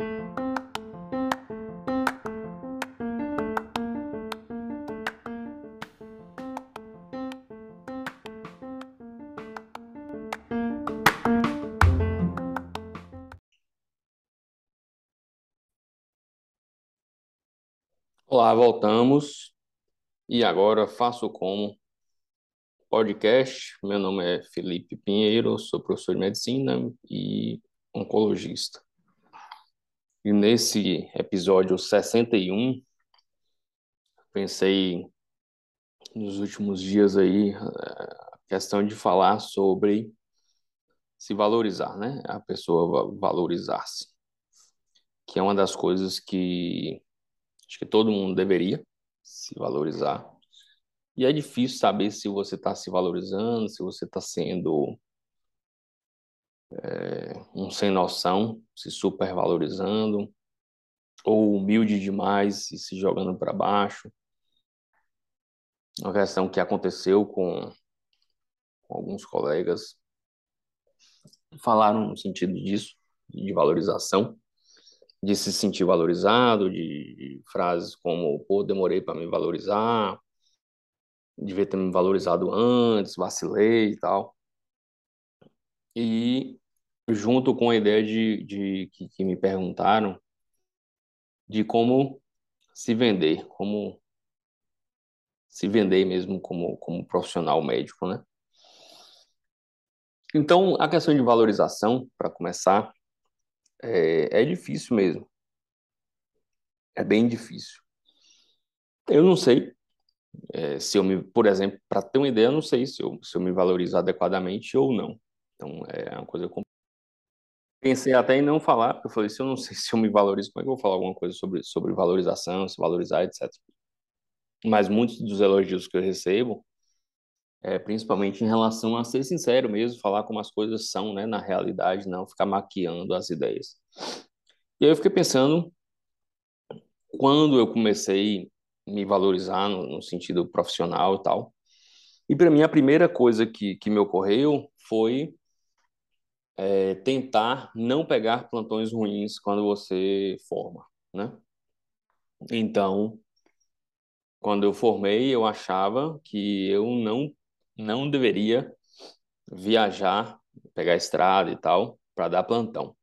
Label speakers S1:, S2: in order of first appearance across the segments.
S1: Olá, voltamos. E agora faço como podcast. Meu nome é Felipe Pinheiro, sou professor de medicina e oncologista. E nesse episódio 61, pensei nos últimos dias aí a questão de falar sobre se valorizar, né? A pessoa valorizar-se, que é uma das coisas que acho que todo mundo deveria se valorizar. E é difícil saber se você está se valorizando, se você está sendo é, um sem noção, se supervalorizando, ou humilde demais e se jogando para baixo. Uma questão que aconteceu com, com alguns colegas falaram no sentido disso, de valorização, de se sentir valorizado, de, de frases como, pô, demorei para me valorizar, devia ter me valorizado antes, vacilei e tal. E junto com a ideia de, de que, que me perguntaram de como se vender, como se vender mesmo como, como profissional médico, né? Então, a questão de valorização, para começar, é, é difícil mesmo. É bem difícil. Eu não sei é, se eu me, por exemplo, para ter uma ideia, eu não sei se eu, se eu me valorizo adequadamente ou não. Então, é uma coisa. Pensei até em não falar, porque eu falei, se eu não sei se eu me valorizo, como é que eu vou falar alguma coisa sobre, sobre valorização, se valorizar, etc. Mas muitos dos elogios que eu recebo, é, principalmente em relação a ser sincero mesmo, falar como as coisas são, né, na realidade, não ficar maquiando as ideias. E aí eu fiquei pensando, quando eu comecei a me valorizar no, no sentido profissional e tal, e para mim a primeira coisa que, que me ocorreu foi é, tentar não pegar plantões ruins quando você forma, né? Então, quando eu formei, eu achava que eu não não deveria viajar, pegar estrada e tal, para dar plantão.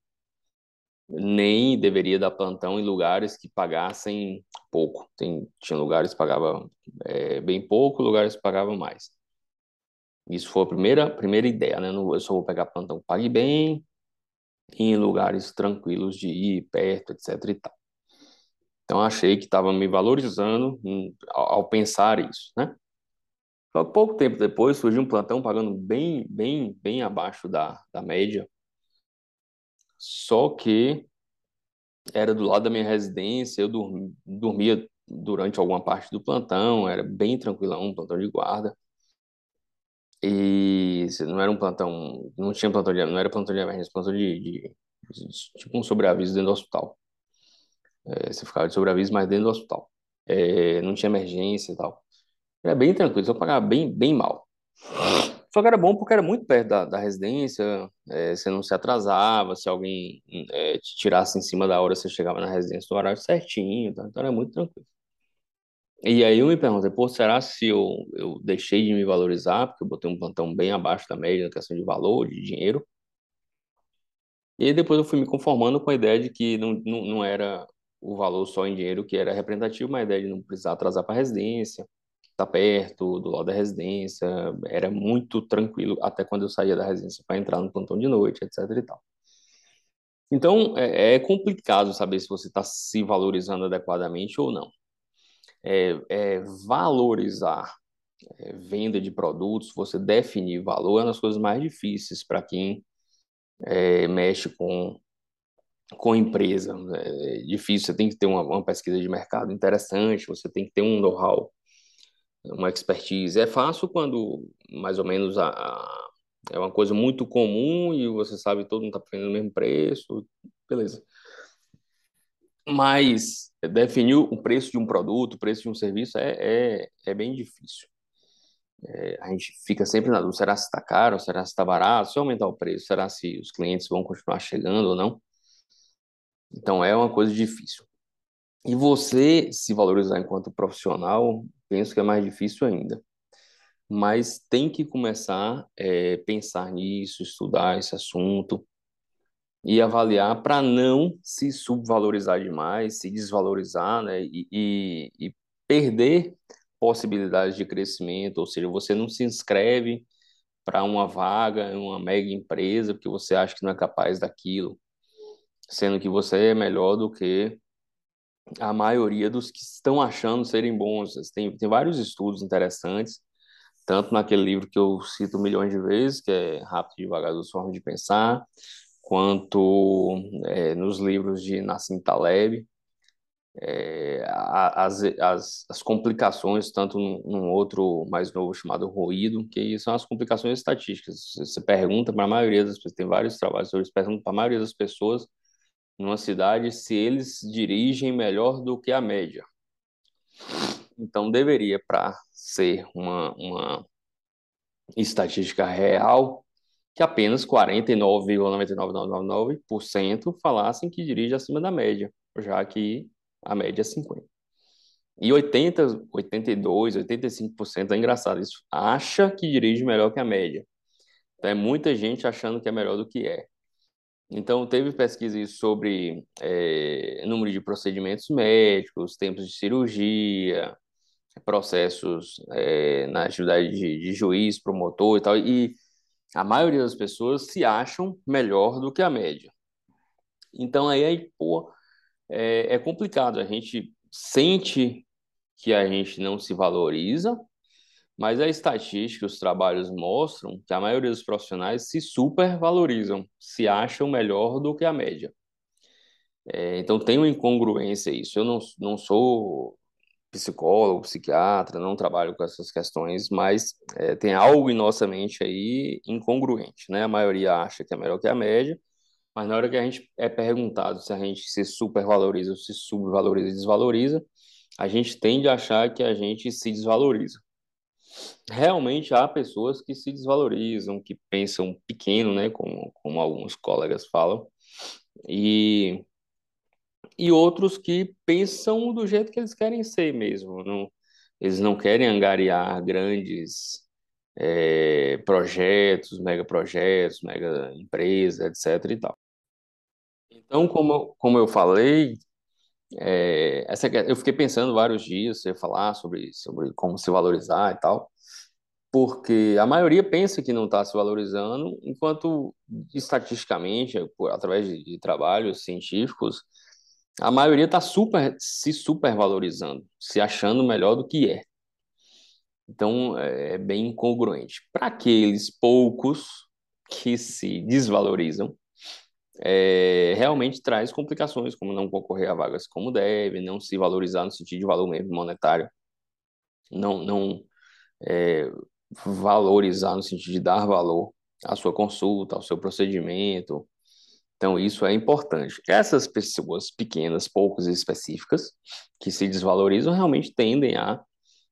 S1: Nem deveria dar plantão em lugares que pagassem pouco. Tem, tinha lugares que pagavam é, bem pouco, lugares que pagavam mais. Isso foi a primeira, primeira ideia, né? Eu só vou pegar plantão que pague bem, em lugares tranquilos de ir, perto, etc e tal. Então, achei que estava me valorizando ao, ao pensar isso, né? Só pouco tempo depois surgiu um plantão pagando bem, bem, bem abaixo da, da média. Só que era do lado da minha residência, eu dormia durante alguma parte do plantão, era bem tranquilão, um plantão de guarda. E não era um plantão, não tinha plantão de, não era plantão de emergência, plantão de, de, de tipo um sobreaviso dentro do hospital. É, você ficava de sobreaviso, mas dentro do hospital. É, não tinha emergência e tal. Era bem tranquilo, só pagava bem, bem mal. Só que era bom porque era muito perto da, da residência, é, você não se atrasava, se alguém é, te tirasse em cima da hora, você chegava na residência no horário certinho, tá? então era muito tranquilo. E aí eu me perguntei, pô, será se eu, eu deixei de me valorizar, porque eu botei um plantão bem abaixo da média na questão de valor, de dinheiro? E aí depois eu fui me conformando com a ideia de que não, não, não era o valor só em dinheiro que era representativo, mas a ideia de não precisar atrasar para a residência, tá perto, do lado da residência, era muito tranquilo até quando eu saía da residência para entrar no plantão de noite, etc e tal. Então, é, é complicado saber se você está se valorizando adequadamente ou não. É, é valorizar é, venda de produtos, você definir valor é uma das coisas mais difíceis para quem é, mexe com com empresa. É difícil, você tem que ter uma, uma pesquisa de mercado interessante, você tem que ter um know-how uma expertise. É fácil quando mais ou menos a, a, é uma coisa muito comum e você sabe todo mundo está pagando o mesmo preço, beleza. Mas definir o preço de um produto, o preço de um serviço é, é, é bem difícil. É, a gente fica sempre na dúvida, será se está caro, será se está barato, se aumentar o preço, será se os clientes vão continuar chegando ou não? Então é uma coisa difícil. E você se valorizar enquanto profissional, penso que é mais difícil ainda. Mas tem que começar a é, pensar nisso, estudar esse assunto e avaliar para não se subvalorizar demais, se desvalorizar, né? E, e, e perder possibilidades de crescimento, ou seja, você não se inscreve para uma vaga uma mega empresa porque você acha que não é capaz daquilo, sendo que você é melhor do que a maioria dos que estão achando serem bons. Tem, tem vários estudos interessantes, tanto naquele livro que eu cito milhões de vezes, que é Rápido e Devagar dos Formas de Pensar, quanto é, nos livros de Nassim Taleb, é, as, as, as complicações, tanto num, outro mais novo chamado ruído, que são as complicações estatísticas. Você pergunta para a maioria das pessoas, tem vários trabalhos, eles perguntam para a maioria das pessoas numa cidade se eles dirigem melhor do que a média. Então, deveria, para ser uma, uma estatística real, que apenas 49,99999% falassem que dirige acima da média, já que a média é 50. E 80, 82, 85% é engraçado isso, acha que dirige melhor que a média. Então é muita gente achando que é melhor do que é. Então, teve pesquisas sobre é, número de procedimentos médicos, tempos de cirurgia, processos é, na atividade de, de juiz, promotor e tal, e a maioria das pessoas se acham melhor do que a média. Então, aí, pô, é, é complicado. A gente sente que a gente não se valoriza, mas a estatística, os trabalhos mostram que a maioria dos profissionais se supervalorizam, se acham melhor do que a média. É, então tem uma incongruência isso. Eu não, não sou psicólogo, psiquiatra, não trabalho com essas questões, mas é, tem algo em nossa mente aí incongruente, né? A maioria acha que é melhor que a média, mas na hora que a gente é perguntado se a gente se supervaloriza ou se subvaloriza e desvaloriza, a gente tende a achar que a gente se desvaloriza realmente há pessoas que se desvalorizam, que pensam pequeno, né, como, como alguns colegas falam, e, e outros que pensam do jeito que eles querem ser mesmo. Não, eles não querem angariar grandes é, projetos, mega projetos, mega empresas, etc. e tal. Então, como, como eu falei, é, essa, eu fiquei pensando vários dias, você falar sobre, sobre como se valorizar e tal, porque a maioria pensa que não está se valorizando, enquanto estatisticamente, por, através de, de trabalhos científicos, a maioria está super, se supervalorizando, se achando melhor do que é. Então, é, é bem incongruente. Para aqueles poucos que se desvalorizam, é, realmente traz complicações, como não concorrer a vagas como deve, não se valorizar no sentido de valor mesmo monetário, não, não é, valorizar no sentido de dar valor à sua consulta, ao seu procedimento. Então, isso é importante. Essas pessoas pequenas, poucas e específicas, que se desvalorizam, realmente tendem a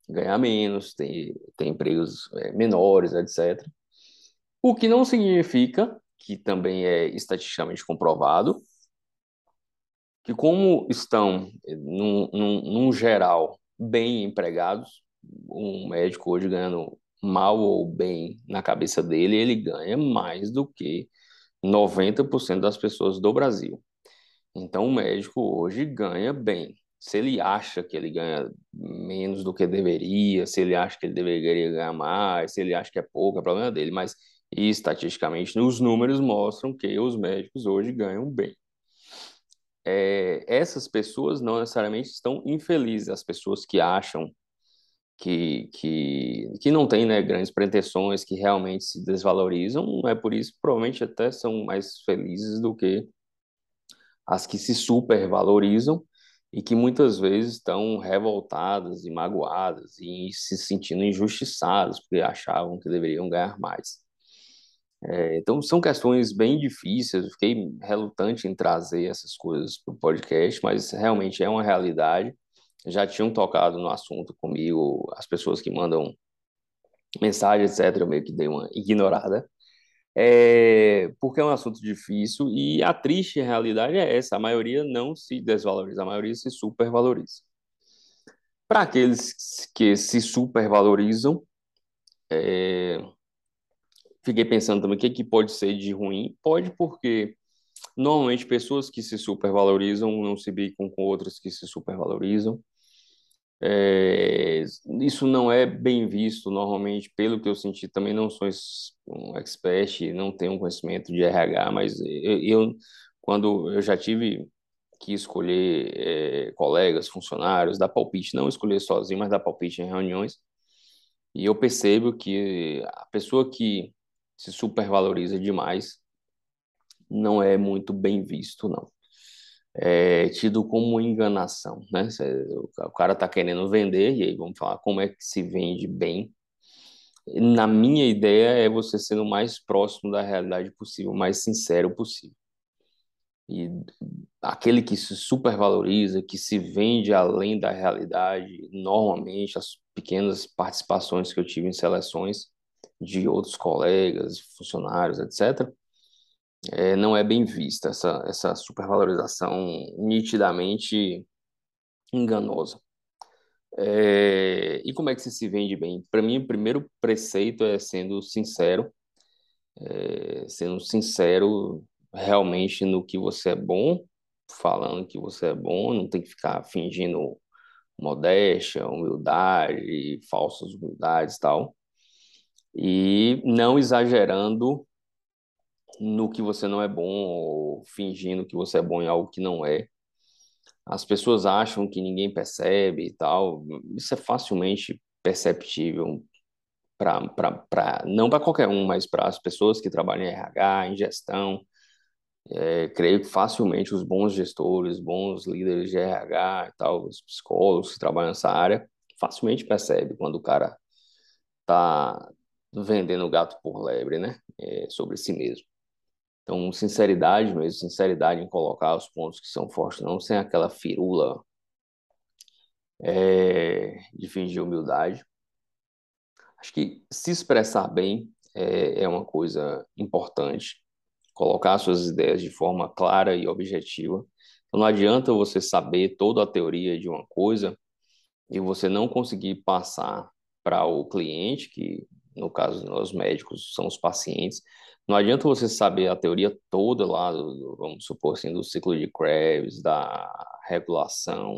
S1: ganhar menos, ter, ter empregos é, menores, etc. O que não significa que também é estatisticamente comprovado, que como estão, num, num, num geral, bem empregados, um médico hoje ganhando mal ou bem na cabeça dele, ele ganha mais do que 90% das pessoas do Brasil. Então, o médico hoje ganha bem. Se ele acha que ele ganha menos do que deveria, se ele acha que ele deveria ganhar mais, se ele acha que é pouco, é problema dele. Mas estatisticamente, os números mostram que os médicos hoje ganham bem. É, essas pessoas não necessariamente estão infelizes, as pessoas que acham que, que, que não têm né, grandes pretensões, que realmente se desvalorizam, é por isso, provavelmente até são mais felizes do que as que se supervalorizam e que muitas vezes estão revoltadas e magoadas e se sentindo injustiçadas porque achavam que deveriam ganhar mais. É, então, são questões bem difíceis, eu fiquei relutante em trazer essas coisas para o podcast, mas realmente é uma realidade. Já tinham tocado no assunto comigo, as pessoas que mandam mensagem, etc., eu meio que dei uma ignorada. É, porque é um assunto difícil e a triste realidade é essa: a maioria não se desvaloriza, a maioria se supervaloriza. Para aqueles que se supervalorizam, é, fiquei pensando também o que, que pode ser de ruim. Pode porque normalmente pessoas que se supervalorizam não se bicam com outras que se supervalorizam. É, isso não é bem visto normalmente, pelo que eu senti. Também não sou um expert, não tenho conhecimento de RH, mas eu, eu quando eu já tive que escolher é, colegas, funcionários, dar palpite, não escolher sozinho, mas dar palpite em reuniões, e eu percebo que a pessoa que se supervaloriza demais não é muito bem visto, não é tido como enganação, né? O cara está querendo vender, e aí vamos falar como é que se vende bem. Na minha ideia, é você sendo o mais próximo da realidade possível, o mais sincero possível. E aquele que se supervaloriza, que se vende além da realidade, normalmente as pequenas participações que eu tive em seleções de outros colegas, funcionários, etc., é, não é bem vista essa, essa supervalorização nitidamente enganosa. É, e como é que você se vende bem? Para mim, o primeiro preceito é sendo sincero, é, sendo sincero realmente no que você é bom, falando que você é bom, não tem que ficar fingindo modéstia, humildade, falsas humildades e tal. E não exagerando no que você não é bom ou fingindo que você é bom em algo que não é. As pessoas acham que ninguém percebe e tal. Isso é facilmente perceptível para não para qualquer um, mas para as pessoas que trabalham em RH, em gestão. É, creio que facilmente os bons gestores, bons líderes de RH e tal, os psicólogos que trabalham nessa área, facilmente percebe quando o cara tá vendendo gato por lebre, né? É, sobre si mesmo. Então, sinceridade mesmo, sinceridade em colocar os pontos que são fortes, não sem aquela firula é, de fingir humildade. Acho que se expressar bem é, é uma coisa importante. Colocar suas ideias de forma clara e objetiva. Então, não adianta você saber toda a teoria de uma coisa e você não conseguir passar para o cliente, que no caso os médicos são os pacientes, não adianta você saber a teoria toda lá, vamos supor assim, do ciclo de Krebs, da regulação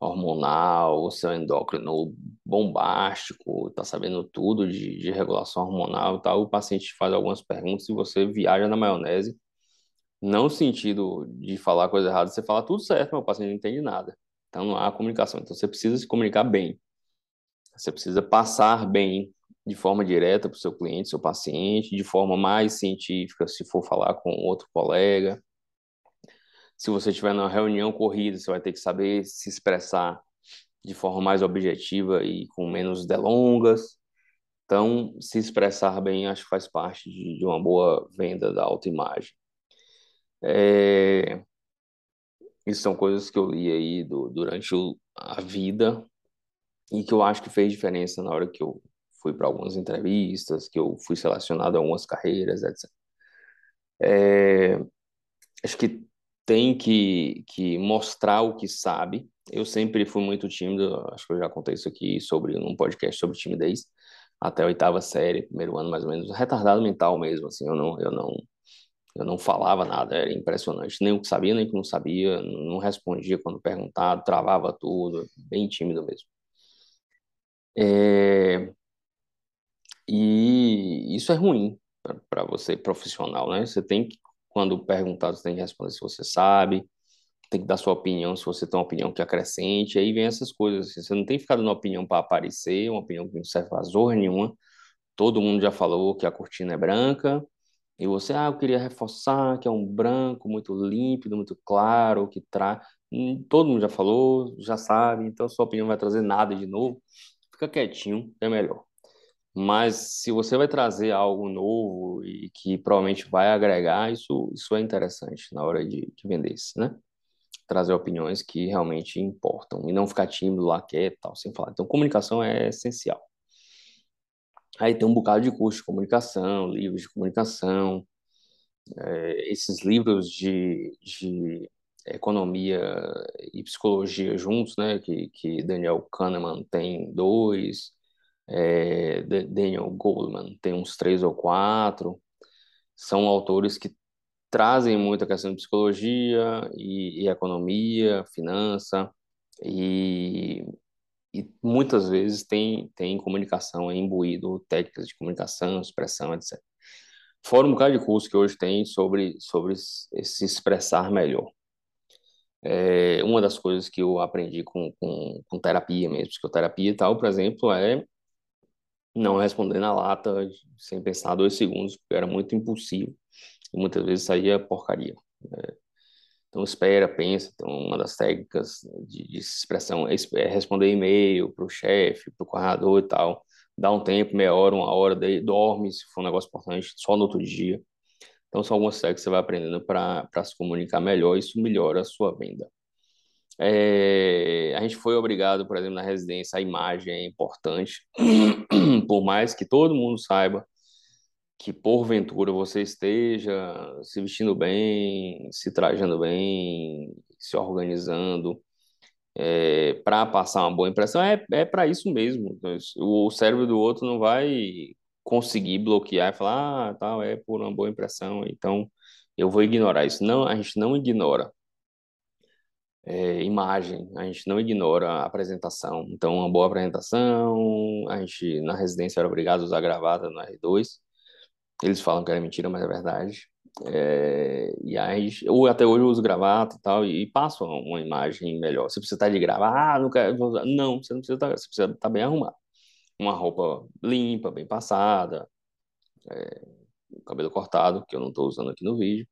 S1: hormonal, o seu endócrino bombástico, tá sabendo tudo de, de regulação hormonal e tal, o paciente faz algumas perguntas e você viaja na maionese, não no sentido de falar coisa errada, você fala tudo certo, mas o paciente não entende nada. Então não há comunicação. Então você precisa se comunicar bem. Você precisa passar bem de forma direta para o seu cliente, seu paciente, de forma mais científica, se for falar com outro colega. Se você estiver numa reunião corrida, você vai ter que saber se expressar de forma mais objetiva e com menos delongas. Então, se expressar bem, acho que faz parte de, de uma boa venda da autoimagem. É... Isso são coisas que eu li aí do, durante o, a vida e que eu acho que fez diferença na hora que eu fui para algumas entrevistas, que eu fui selecionado a algumas carreiras, etc. É, acho que tem que, que mostrar o que sabe. Eu sempre fui muito tímido, acho que eu já contei isso aqui sobre um podcast sobre timidez, até a oitava série, primeiro ano mais ou menos, retardado mental mesmo, assim, eu não, eu não, eu não falava nada, era impressionante, nem o que sabia, nem o que não sabia, não respondia quando perguntado, travava tudo, bem tímido mesmo. É, e isso é ruim para você profissional, né? Você tem que, quando perguntado, você tem que responder se você sabe, tem que dar sua opinião se você tem uma opinião que acrescente, aí vem essas coisas. Assim, você não tem ficar dando opinião para aparecer, uma opinião que não serve para zorra nenhuma. Todo mundo já falou que a cortina é branca, e você, ah, eu queria reforçar que é um branco muito límpido, muito claro, que traz. Hum, todo mundo já falou, já sabe, então sua opinião não vai trazer nada de novo. Fica quietinho, é melhor. Mas se você vai trazer algo novo e que provavelmente vai agregar, isso, isso é interessante na hora de, de vender isso, né? Trazer opiniões que realmente importam e não ficar tímido lá tal, sem falar. Então, comunicação é essencial. Aí tem um bocado de curso de comunicação, livros de comunicação, é, esses livros de, de economia e psicologia juntos, né? Que, que Daniel Kahneman tem dois, é, Daniel Goleman tem uns três ou quatro. São autores que trazem muito a questão de psicologia e, e economia, finança, e, e muitas vezes tem, tem comunicação imbuído, técnicas de comunicação, expressão, etc. Fora um bocado de curso que hoje tem sobre, sobre se expressar melhor. É, uma das coisas que eu aprendi com, com, com terapia mesmo, psicoterapia e tal, por exemplo, é não responder na lata sem pensar dois segundos, porque era muito impulsivo e muitas vezes saía porcaria. Né? Então, espera, pensa. Então, uma das técnicas de, de expressão é, é responder e-mail para o chefe, para o coordenador e tal. Dá um tempo, meia hora, uma hora, daí dorme, se for um negócio importante, só no outro dia. Então, são algumas técnicas que você vai aprendendo para se comunicar melhor. Isso melhora a sua venda. É, a gente foi obrigado, por exemplo, na residência, a imagem é importante, por mais que todo mundo saiba que porventura você esteja se vestindo bem, se trajando bem, se organizando é, para passar uma boa impressão, é, é para isso mesmo. O cérebro do outro não vai conseguir bloquear e falar, ah, tal, é por uma boa impressão, então eu vou ignorar isso. Não, a gente não ignora é, imagem, a gente não ignora a apresentação. Então, uma boa apresentação, a gente na residência era obrigado a usar gravata no R2, eles falam que era mentira, mas é verdade. É, e aí, ou até hoje eu uso gravata e tal, e, e passo uma imagem melhor. Você precisa estar de gravata, ah, não quero. Não, você não precisa estar, você precisa estar bem arrumado. Uma roupa limpa, bem passada, é, cabelo cortado, que eu não estou usando aqui no vídeo.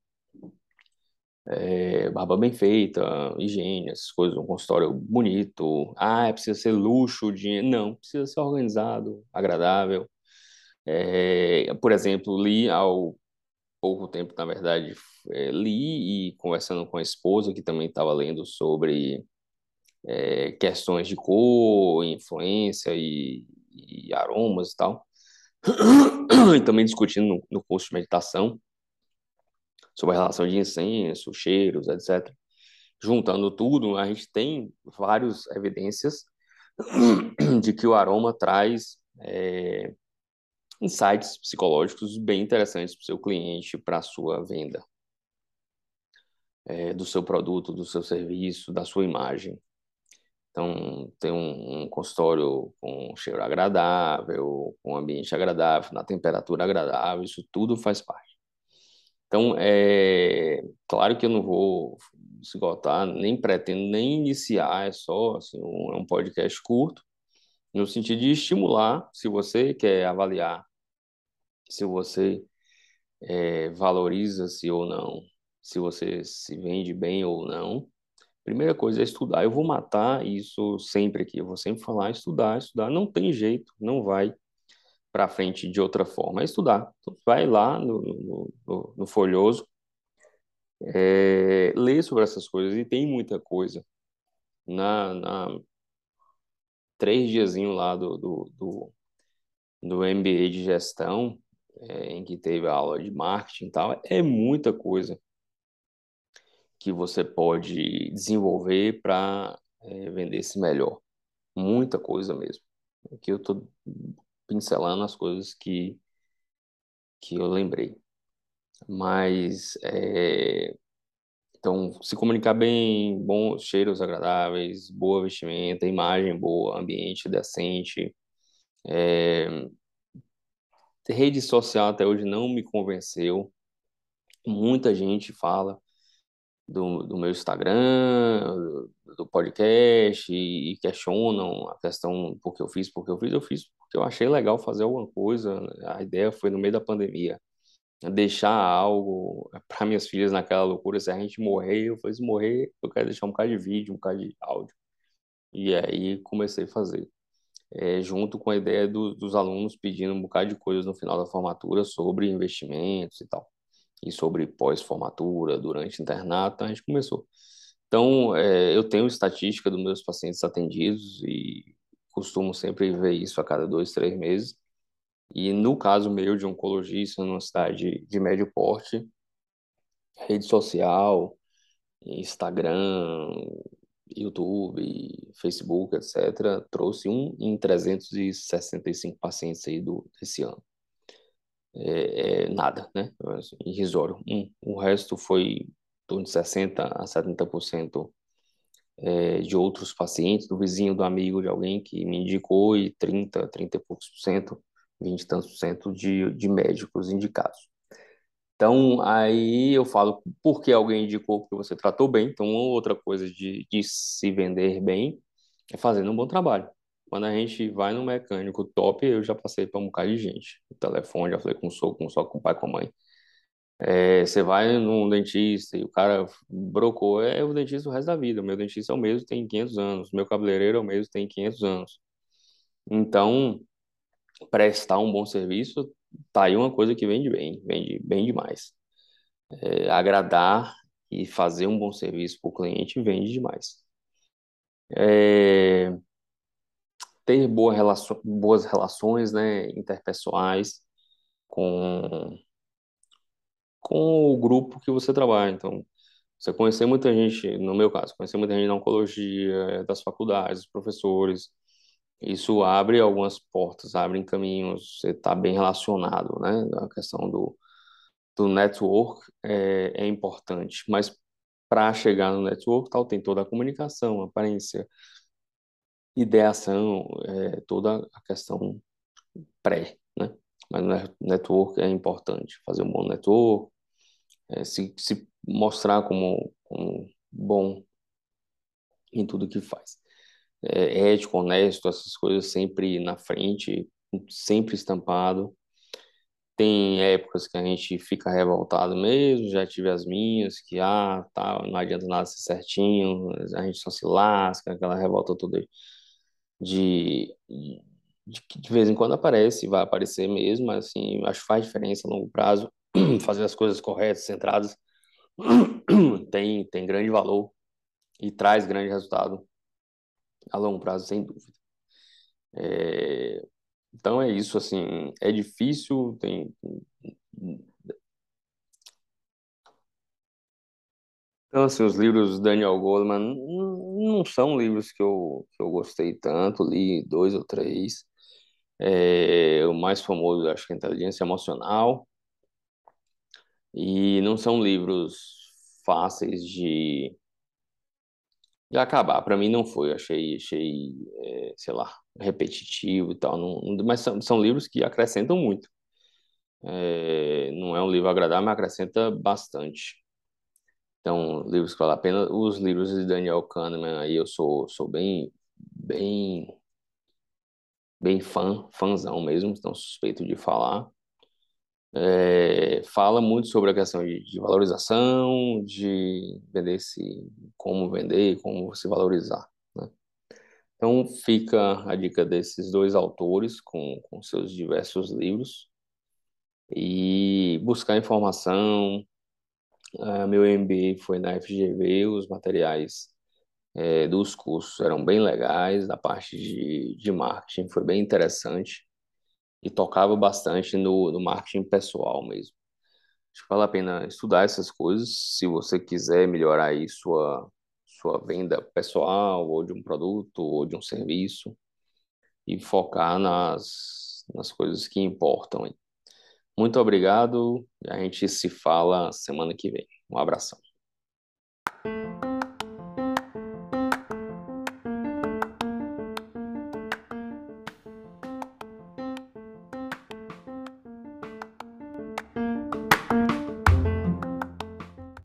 S1: É, barba bem feita, higiene, essas coisas, um consultório bonito. Ah, precisa ser luxo, dinheiro. Não, precisa ser organizado, agradável. É, por exemplo, li ao pouco tempo, na verdade, é, li e conversando com a esposa, que também estava lendo sobre é, questões de cor, influência e, e aromas e tal. e também discutindo no, no curso de meditação sobre a relação de incenso, cheiros, etc. Juntando tudo, a gente tem várias evidências de que o aroma traz é, insights psicológicos bem interessantes para o seu cliente, para a sua venda, é, do seu produto, do seu serviço, da sua imagem. Então, tem um, um consultório com cheiro agradável, com ambiente agradável, na temperatura agradável, isso tudo faz parte. Então, é claro que eu não vou esgotar, nem pretendo nem iniciar, é só assim, um, é um podcast curto, no sentido de estimular, se você quer avaliar se você é, valoriza-se ou não, se você se vende bem ou não. Primeira coisa é estudar. Eu vou matar isso sempre aqui. Eu vou sempre falar estudar, estudar. Não tem jeito, não vai para frente de outra forma. É estudar. Então, vai lá no, no, no, folhoso, é, ler sobre essas coisas e tem muita coisa. Na, na três diazinho lá do, do, do, do MBA de gestão, é, em que teve aula de marketing e tal, é muita coisa que você pode desenvolver para é, vender-se melhor. Muita coisa mesmo. Aqui eu estou pincelando as coisas que, que eu lembrei. Mas, é, então, se comunicar bem, bons cheiros agradáveis, boa vestimenta, imagem boa, ambiente decente, é, rede social até hoje não me convenceu. Muita gente fala do, do meu Instagram, do podcast e, questionam a questão porque eu fiz, porque eu fiz, eu fiz eu achei legal fazer alguma coisa. A ideia foi no meio da pandemia deixar algo para minhas filhas naquela loucura. Se a gente morrer, eu falei, se morrer, eu quero deixar um bocado de vídeo, um bocado de áudio. E aí comecei a fazer. É, junto com a ideia do, dos alunos pedindo um bocado de coisas no final da formatura sobre investimentos e tal, e sobre pós-formatura, durante internato, a gente começou. Então, é, eu tenho estatística dos meus pacientes atendidos e costumo sempre ver isso a cada dois, três meses. E no caso meu de oncologista, numa cidade de médio porte, rede social, Instagram, YouTube, Facebook, etc., trouxe um em 365 pacientes aí do, desse ano. É, é nada, né? Assim, irrisório. Um. O resto foi em torno de 60% a 70% é, de outros pacientes, do vizinho, do amigo, de alguém que me indicou, e 30, 30 e poucos por cento, 20 e tantos por cento de, de médicos indicados. Então, aí eu falo, porque alguém indicou porque você tratou bem. Então, outra coisa de, de se vender bem é fazendo um bom trabalho. Quando a gente vai no mecânico top, eu já passei para um bocado de gente. O telefone, já falei com o sogro, com o só com o pai, com a mãe. É, você vai num dentista e o cara brocou, é o dentista o resto da vida. Meu dentista é o mesmo, tem 500 anos. Meu cabeleireiro é o mesmo, tem 500 anos. Então, prestar um bom serviço, tá aí uma coisa que vende bem, vende bem demais. É, agradar e fazer um bom serviço para o cliente vende demais. É, ter boa relação, boas relações né, interpessoais com, com o grupo que você trabalha. Então, você conhecer muita gente, no meu caso, conhecer muita gente na oncologia, das faculdades, dos professores, isso abre algumas portas, abre caminhos, você está bem relacionado, né? A questão do, do network é, é importante, mas para chegar no network, tal, tem toda a comunicação, aparência, ideação, é, toda a questão pré, né? Mas network é importante, fazer um bom network, é, se, se mostrar como, como bom em tudo que faz é, ético, honesto, essas coisas sempre na frente, sempre estampado. Tem épocas que a gente fica revoltado mesmo, já tive as minhas, que, ah, tá, não adianta nada ser certinho, a gente só se lasca, aquela revolta toda de, de, de vez em quando aparece, vai aparecer mesmo, mas assim, acho que faz diferença a longo prazo, fazer as coisas corretas, centradas, tem, tem grande valor e traz grande resultado a longo prazo, sem dúvida. É, então é isso, assim, é difícil, tem... Então, assim, os livros do Daniel Goleman não são livros que eu, que eu gostei tanto, li dois ou três. É, o mais famoso, acho que é Inteligência Emocional. E não são livros fáceis de, de acabar. Para mim não foi, achei, achei é, sei lá, repetitivo e tal. Não, mas são, são livros que acrescentam muito. É, não é um livro agradável, mas acrescenta bastante. Então, livros que valem a pena. Os livros de Daniel Kahneman, aí eu sou, sou bem, bem, bem fã, fãzão mesmo, então suspeito de falar é, fala muito sobre a questão de, de, valorização, de vender se como vender, como se valorizar. Né? Então fica a dica desses dois autores com, com seus diversos livros e buscar informação. Uh, meu MBA foi na FGV, os materiais é, dos cursos eram bem legais, da parte de, de marketing foi bem interessante e tocava bastante no, no marketing pessoal mesmo. Acho que vale a pena estudar essas coisas se você quiser melhorar aí sua, sua venda pessoal, ou de um produto, ou de um serviço, e focar nas, nas coisas que importam. Muito obrigado, a gente se fala semana que vem. Um abração.